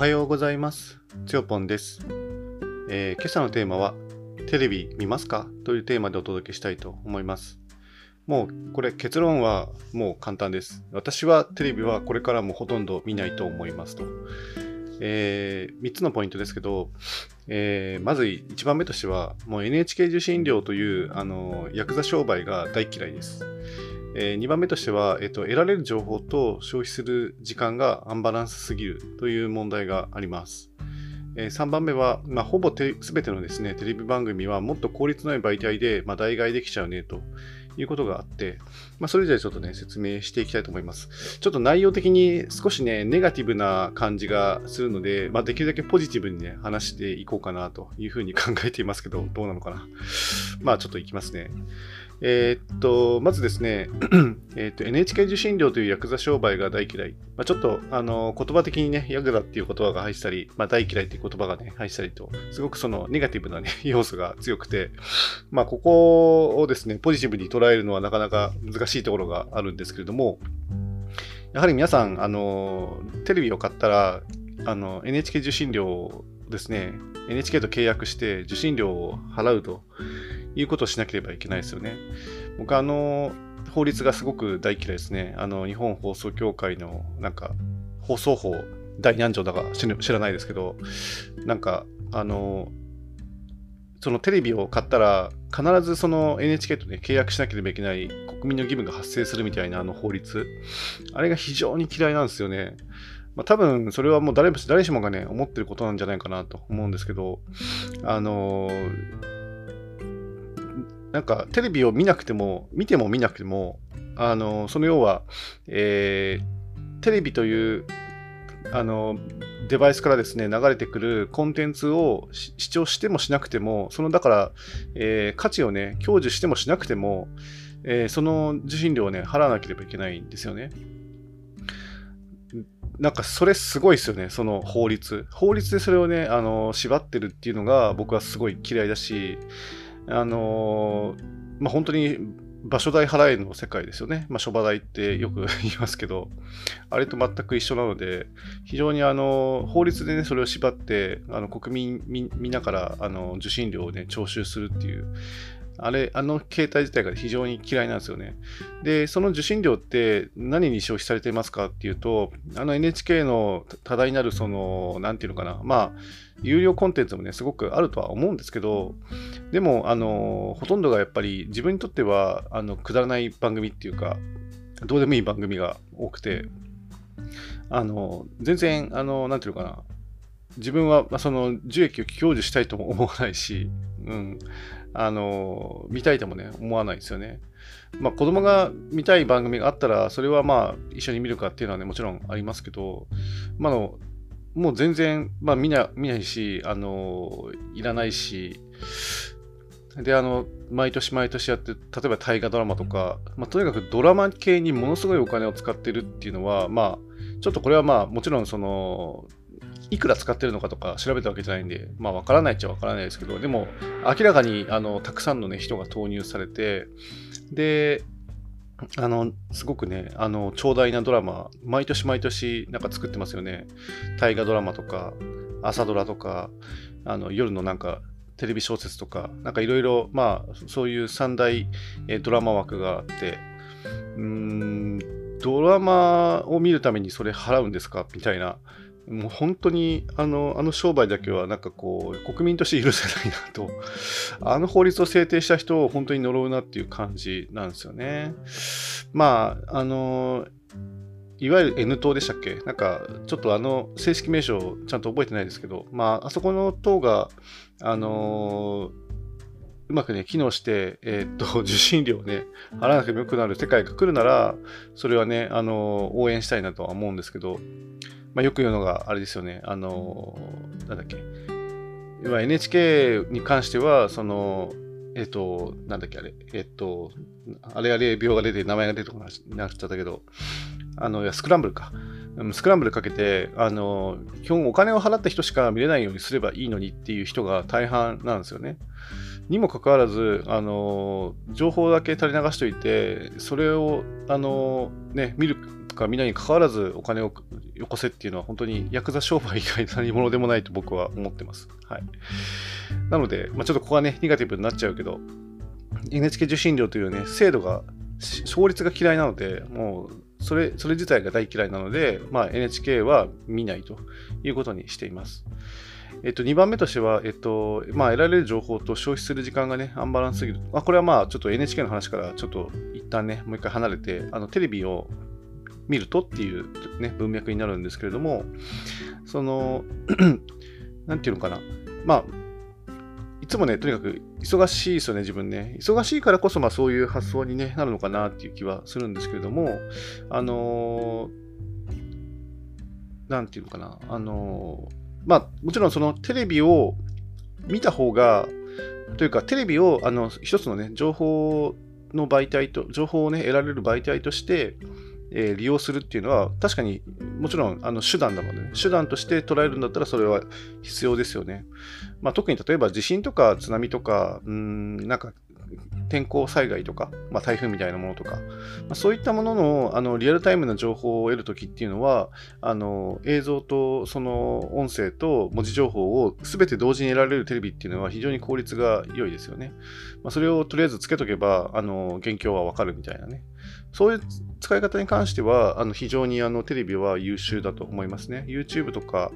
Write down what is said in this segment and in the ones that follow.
はようございます。つよぽんです、えー今朝のテーマは、テレビ見ますか？というテーマでお届けしたいと思います。もうこれ結論はもう簡単です。私はテレビはこれからもほとんど見ないと思いますと。え3つのポイントですけど、えーまず1番目としては、もう NHK 受信料というあのヤクザ商売が大嫌いです。え2番目としては、えっと、得られる情報と消費する時間がアンバランスすぎるという問題があります。え3番目は、まあ、ほぼて全てのですね、テレビ番組はもっと効率の良い媒体で、まあ、代替できちゃうねということがあって、まあ、それぞれちょっとね、説明していきたいと思います。ちょっと内容的に少しね、ネガティブな感じがするので、まあ、できるだけポジティブにね、話していこうかなというふうに考えていますけど、どうなのかな。まあ、ちょっといきますね。えーっと、まずですね、えーっと NHK 受信料というヤクザ商売が大嫌い。まあ、ちょっと、あの、言葉的にね、ヤクザっていう言葉が入ったり、まあ、大嫌いっていう言葉がね、入ったりと、すごくそのネガティブなね、要素が強くて、まあ、ここをですね、ポジティブに捉えるのはなかなか難しいところがあるんですけれども、やはり皆さん、あの、テレビを買ったら、あの、NHK 受信料をですね、NHK と契約して受信料を払うということをしなければいけないですよね。僕あの法律がすごく大嫌いですね。あの日本放送協会のなんか放送法第何条だか知知らないですけど、なんかあのそのテレビを買ったら必ずその NHK とね契約しなければいけない国民の義務が発生するみたいなあの法律、あれが非常に嫌いなんですよね。まあ、多分それはもう誰も誰しもがね思ってることなんじゃないかなと思うんですけど、あのなんかテレビを見なくても、見ても見なくても、あのその要は、えーテレビというあのデバイスからですね流れてくるコンテンツを視聴してもしなくても、そのだから、えー価値をね、享受してもしなくても、えーその受信料をね、払わなければいけないんですよね。なんかそれすごいですよね、その法律。法律でそれをね、あの縛ってるっていうのが僕はすごい嫌いだし、あのまあ、本当に場所代払えの世界ですよね。まあ、諸場代ってよく言いますけど、あれと全く一緒なので、非常にあの法律でね、それを縛って、あの国民みみんなからあの受信料をね、徴収するっていう、あれ、あの形態自体が非常に嫌いなんですよね。で、その受信料って何に消費されていますかっていうと、あの NHK の多大なるその、なんていうのかな、まあ、有料コンテンツもね、すごくあるとは思うんですけど、でも、あの、ほとんどがやっぱり自分にとっては、あの、くだらない番組っていうか、どうでもいい番組が多くて、あの、全然、あの、なんていうのかな、自分は、ま、その、受益を享受したいとも思わないし、うん、あの、見たいともね、思わないですよね。まあ、子供が見たい番組があったら、それはまあ、一緒に見るかっていうのはね、もちろんありますけど、まああの、もう全然、まあ、見な見ないし、あの、いらないし、で、あの、毎年毎年やって、例えば大河ドラマとか、まあ、とにかくドラマ系にものすごいお金を使ってるっていうのは、まあ、ちょっとこれはまあ、もちろんその、いくら使ってるのかとか調べたわけじゃないんで、まあ、わからないっちゃわからないですけど、でも、明らかに、あの、たくさんのね、人が投入されて、で、あの、すごくね、あの、長大なドラマ、毎年毎年、なんか作ってますよね。大河ドラマとか、朝ドラとか、あの、夜のなんか、テレビ小説とか、なんかいろいろ、まあ、そういう三大、えドラマ枠があって、うーん、ドラマを見るためにそれ払うんですか？みたいな、もう本当にあのあの商売だけはなんかこう国民として許せないなと あの法律を制定した人を本当に呪うなっていう感じなんですよね。まああのいわゆる N 党でしたっけ？なんかちょっとあの正式名称ちゃんと覚えてないですけどまああそこの党があのうまくね、機能して、えーっと、受信料をね、払わなくてもよくなる世界が来るなら、それはね、あの応援したいなとは思うんですけど、まあ、よく言うのが、あれですよね、あのなんだっけ、要は NHK に関しては、その、えっ、と、なんだっけ、あれ、えっ、と、あれあれ病が出て名前が出てこなくなっちゃったけど、あの、いやスクランブルか。うんスクランブルかけて、あの、基本お金を払った人しか見れないようにすればいいのにっていう人が大半なんですよね。にもかかわらず、あの、情報だけ垂れ流しといて、それを、あの、ね、見るかみんなに関わらずお金をよこせっていうのは本当にヤクザ商売以外何者でもないと僕は思ってます。はい。なので、まあ、ちょっとここはね、ネガティブになっちゃうけど、NHK 受信料というね、制度が、勝率が嫌いなので、もう、それ、それ自体が大嫌いなので、まあ、NHK は見ないということにしています。えっと、2番目としては、えっと、まあ、得られる情報と消費する時間がね、アンバランスすぎる。まあ、これはまあ、ちょっと NHK の話からちょっと一旦ね、もう一回離れて、あの、テレビを見るとっていうね、文脈になるんですけれども、その、なんていうのかな。まあ、いつもね、とにかく忙しいですよね、自分ね。忙しいからこそ、まあそういう発想に、ね、なるのかなっていう気はするんですけれども、あのー、なんていうのかな、あのーまあ、もちろんそのテレビを見た方が、というか、テレビをあの一つのね、情報の媒体と、情報をね、得られる媒体として、えー、利用するっていうのは、確かにもちろんあの手段なので、ね、手段として捉えるんだったらそれは必要ですよね。まあ、特に例えば地震とか津波とか、うん、なんか天候災害とか、まあ、台風みたいなものとか、まあ、そういったもののあのリアルタイムな情報を得るときっていうのはあの映像とその音声と文字情報を全て同時に得られるテレビっていうのは非常に効率が良いですよね。まあ、それをとりあえずつけとけばあの現況はわかるみたいなね。そういう使い方に関しては、あの非常にあのテレビは優秀だと思いますね。YouTube とか、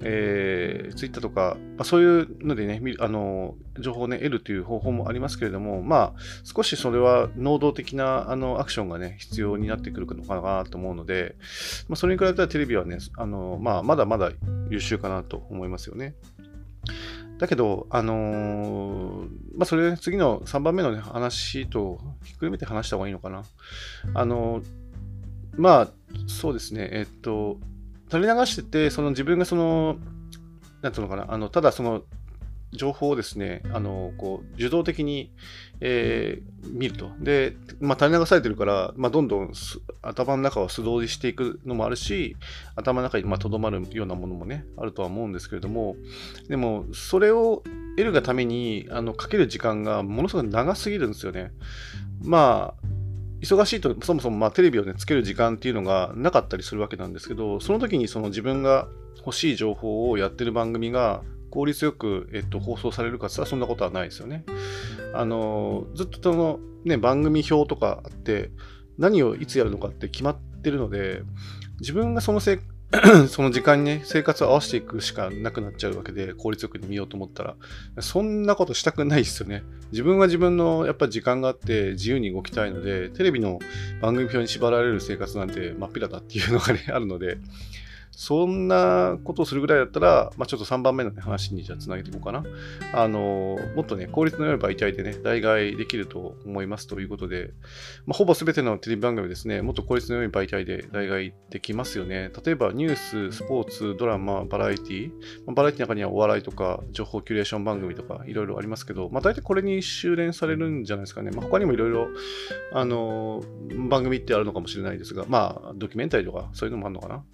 えー、Twitter とか、まあ、そういうのでね、あの情報を、ね、得るという方法もありますけれども、まあ、少しそれは能動的なあのアクションがね、必要になってくるのかなと思うので、まあ、それに比べたらテレビはね、あのまあ、まだまだ優秀かなと思いますよね。だけど、あのー、まあ、それ、次の3番目の、ね、話とひっくるめて話した方がいいのかな。あのー、まあ、そうですね、えっと、垂れ流してて、その自分がその、なんていうのかな、あのただその情報をですね、あのこう受動的に、えー、見ると。で、まあ、垂れ流されてるから、まあ、どんどん頭の中を素通りしていくのもあるし、頭の中にとどまるようなものもね、あるとは思うんですけれども、でも、それを得るがために、あのかける時間がものすごく長すぎるんですよね。まあ、忙しいと、そもそもまあテレビを、ね、つける時間っていうのがなかったりするわけなんですけど、その時にその自分が欲しい情報をやってる番組が効率よく、えっと、放送されるかって言ったらそんなことはないですよね。あの、ずっとその、ね、番組表とかあって、何をいつやるのかって決まってるので、自分がそのせ その時間にね、生活を合わせていくしかなくなっちゃうわけで、効率よく見ようと思ったら、そんなことしたくないですよね。自分は自分のやっぱ時間があって自由に動きたいので、テレビの番組表に縛られる生活なんて真っ平だっていうのがね、あるので、そんなことをするぐらいだったら、まあ、ちょっと3番目の、ね、話にじゃあつなげていこうかな。あの、もっとね、効率の良い媒体でね、代替できると思いますということで、まあ、ほぼ全てのテレビ番組ですね、もっと効率の良い媒体で代替できますよね。例えばニュース、スポーツ、ドラマ、バラエティ、まあ、バラエティの中にはお笑いとか、情報キュレーション番組とか、いろいろありますけど、まあ、大体これに修練されるんじゃないですかね。まあ、他にもいろいろ、あの、番組ってあるのかもしれないですが、まあ、ドキュメンタリーとか、そういうのもあるのかな。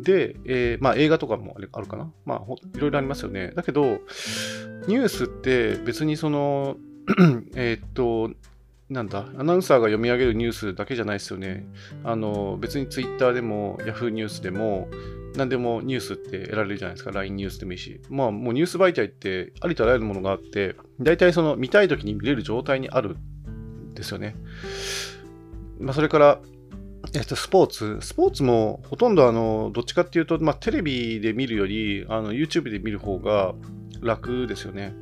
で、えー、まあ映画とかもあるかな。まあいろいろありますよね。だけど、ニュースって別にその、えっと、なんだ、アナウンサーが読み上げるニュースだけじゃないですよね。あの、別にツイッターでも Yahoo ニュースでも、何でもニュースって得られるじゃないですか。LINE ニュースでもいいし。まあもうニュース媒体ってありとあらゆるものがあって、大体その見たい時に見れる状態にあるんですよね。まあそれから、えっと、スポーツ。スポーツもほとんどあの、どっちかっていうと、まあ、テレビで見るより、あの、YouTube で見る方が楽ですよね。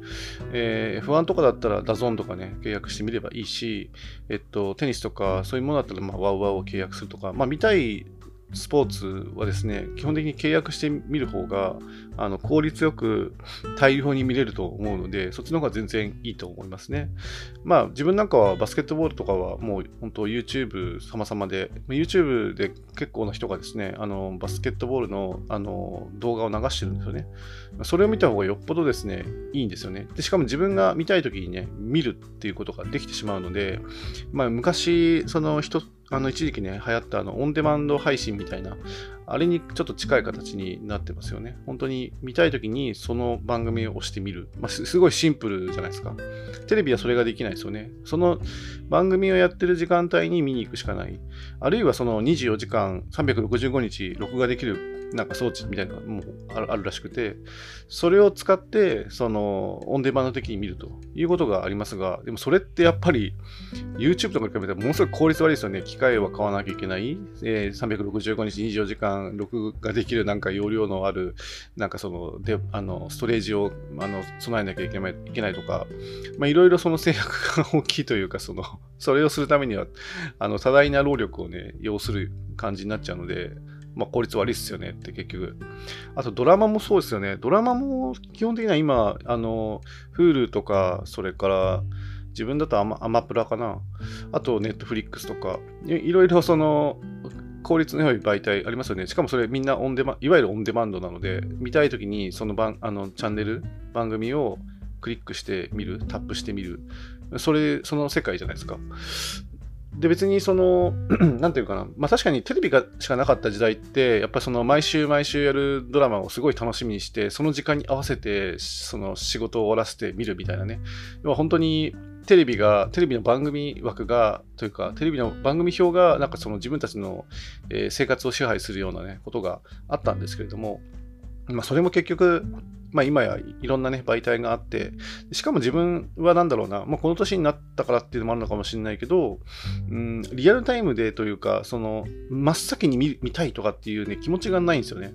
えー、F1 とかだったらダゾンとかね、契約してみればいいし、えっと、テニスとかそういうものだったら、まあ、ワウワウを契約するとか、まあ、見たいスポーツはですね、基本的に契約してみる方が、あの効率よく大量に見れると思うので、そっちの方が全然いいと思いますね。まあ、自分なんかはバスケットボールとかはもう本当 YouTube 様々で、YouTube で結構な人がですね、あのバスケットボールのあの動画を流してるんですよね。それを見た方がよっぽどですね、いいんですよね。でしかも自分が見たい時にね、見るっていうことができてしまうので、まあ、昔、その人、あの一時期ね、流行ったあのオンデマンド配信みたいな、あれにちょっと近い形になってますよね。本当に見たいときにその番組を押してみる。まあ、すごいシンプルじゃないですか。テレビはそれができないですよね。その番組をやってる時間帯に見に行くしかない。あるいはその24時間365日録画できるなんか装置みたいなのもあるらしくて、それを使って、その、オンデマンド的に見るということがありますが、でもそれってやっぱり、YouTube とかに比べてものすごい効率悪いですよね。機械は買わなきゃいけない。えー、365日24時間録画できるなんか容量のある、なんかその、で、あの、ストレージを、あの、備えなきゃいけないいけないとか、まあいろいろその制約が大きいというか、その、それをするためには、あの、多大な労力をね、要する感じになっちゃうので、まあ、効率悪いっすよねって結局。あとドラマもそうですよね。ドラマも基本的には今、あの、Hulu とか、それから自分だとアマアマプラかな。あと Netflix とか、いろいろその、効率の良い媒体ありますよね。しかもそれみんなオンデマいわゆるオンデマンドなので、見たいときにその番あのチャンネル、番組をクリックしてみる、タップしてみる。それ、その世界じゃないですか。で、別にその、なんていうかな、まあ確かにテレビがしかなかった時代って、やっぱりその毎週毎週やるドラマをすごい楽しみにして、その時間に合わせて、その仕事を終わらせて見るみたいなね。要は本当にテレビが、テレビの番組枠が、というか、テレビの番組表が、なんかその自分たちの、えー、生活を支配するようなね、ことがあったんですけれども、まあそれも結局、まあ、今やいろんなね、媒体があって、しかも自分は何だろうな、まあ、この年になったからっていうのもあるのかもしれないけど、うん、リアルタイムでというか、その、真っ先に見見たいとかっていうね、気持ちがないんですよね。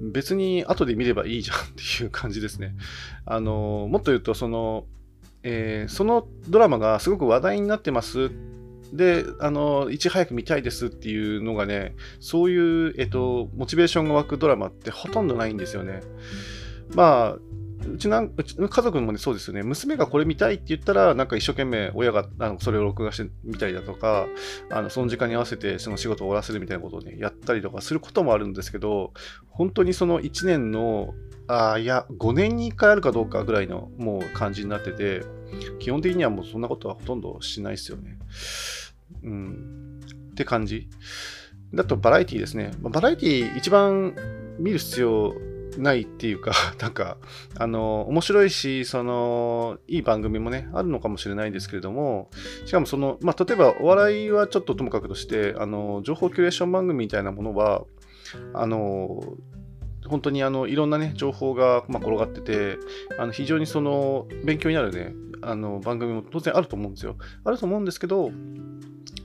別に後で見ればいいじゃんっていう感じですね。あの、もっと言うと、その、えー、そのドラマがすごく話題になってますで、あの、いち早く見たいですっていうのがね、そういう、えっと、モチベーションが湧くドラマってほとんどないんですよね。まあ、うちなんうちの家族もね、そうですよね。娘がこれ見たいって言ったら、なんか一生懸命親があのそれを録画してみたりだとか、あのその時間に合わせてその仕事を終わらせるみたいなことをね、やったりとかすることもあるんですけど、本当にその1年の、あいや、5年に1回あるかどうかぐらいのもう感じになってて、基本的にはもうそんなことはほとんどしないですよね。うん。って感じ。だとバラエティですね。バラエティ一番見る必要ないっていうか、なんか、あの、面白いし、その、いい番組もね、あるのかもしれないんですけれども、しかもその、まあ、例えばお笑いはちょっとともかくとして、あの、情報キュレーション番組みたいなものは、あの、本当にあのいろんなね、情報が、まあ、転がってて、あの非常にその勉強になるね、あの番組も当然あると思うんですよ。あると思うんですけど、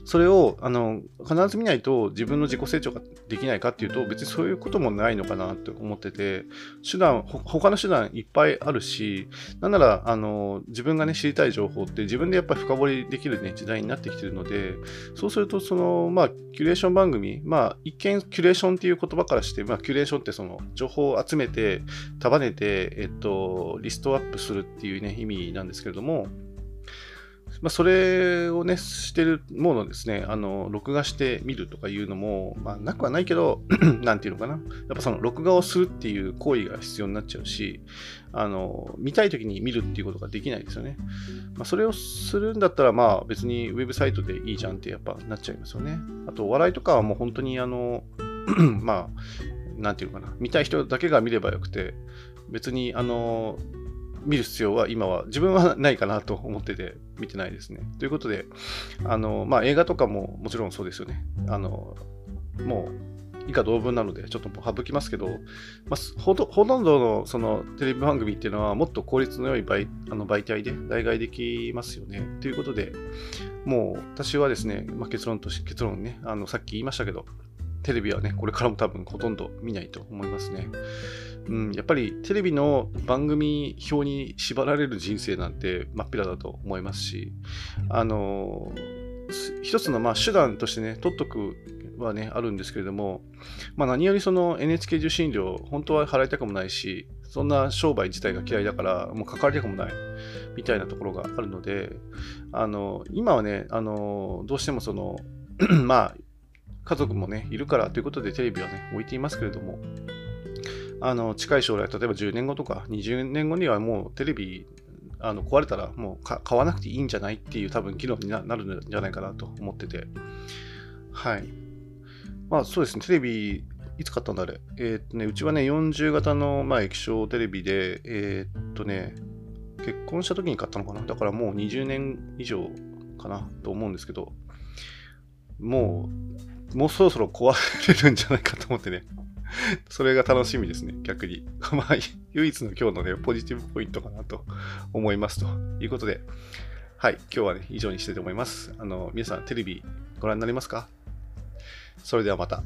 それをあの必ず見ないと自分の自己成長ができないかっていうと別にそういうこともないのかなって思ってて手段他の手段いっぱいあるしなんならあの自分がね知りたい情報って自分でやっぱり深掘りできる、ね、時代になってきてるのでそうするとそのまあキュレーション番組まあ一見キュレーションっていう言葉からして、まあ、キュレーションってその情報を集めて束ねて、えっと、リストアップするっていうね意味なんですけれどもまあ、それをね、してるものですね、あの、録画してみるとかいうのも、まあ、なくはないけど、なんていうのかな。やっぱその、録画をするっていう行為が必要になっちゃうし、あの、見たい時に見るっていうことができないですよね。まあ、それをするんだったら、まあ、別にウェブサイトでいいじゃんってやっぱなっちゃいますよね。あと、お笑いとかはもう本当に、あの、まあ、なんていうのかな。見たい人だけが見ればよくて、別に、あの、見る必要は今は自分はないかなと思ってて見てないですね。ということで、あの、まあ、映画とかももちろんそうですよね。あの、もう以下同文なので、ちょっと省きますけど、まあ、ほとんどのそのテレビ番組っていうのはもっと効率の良い媒あの媒体で代替できますよね。ということで、もう私はですね、まあ、結論として、結論ね、あのさっき言いましたけど、テレビはね、これからも多分ほとんど見ないと思いますね。うん、やっぱりテレビの番組表に縛られる人生なんて真っ平だと思いますし、あの、一つのまあ手段としてね、取っとくはね、あるんですけれども、まあ、何よりその NHK 受信料、本当は払いたくもないし、そんな商売自体が嫌いだから、もう関わりたくもないみたいなところがあるので、あの今はね、あのどうしてもその まあ、家族もね、いるからということでテレビはね、置いていますけれども、あの近い将来、例えば10年後とか20年後にはもうテレビあの壊れたらもう買わなくていいんじゃないっていう多分議論になるんじゃないかなと思ってて。はい。まあそうですね、テレビいつ買ったんだあれ？えーっとね、うちはね、40型の、まあ、液晶テレビで、えーっとね、結婚した時に買ったのかな？だからもう20年以上かなと思うんですけど、もう、もうそろそろ壊れるんじゃないかと思ってね。それが楽しみですね、逆に。まあ、唯一の今日のね、ポジティブポイントかなと思いますということで、はい、今日はね、以上にしたいと思います。あの、皆さん、テレビご覧になりますか？それではまた。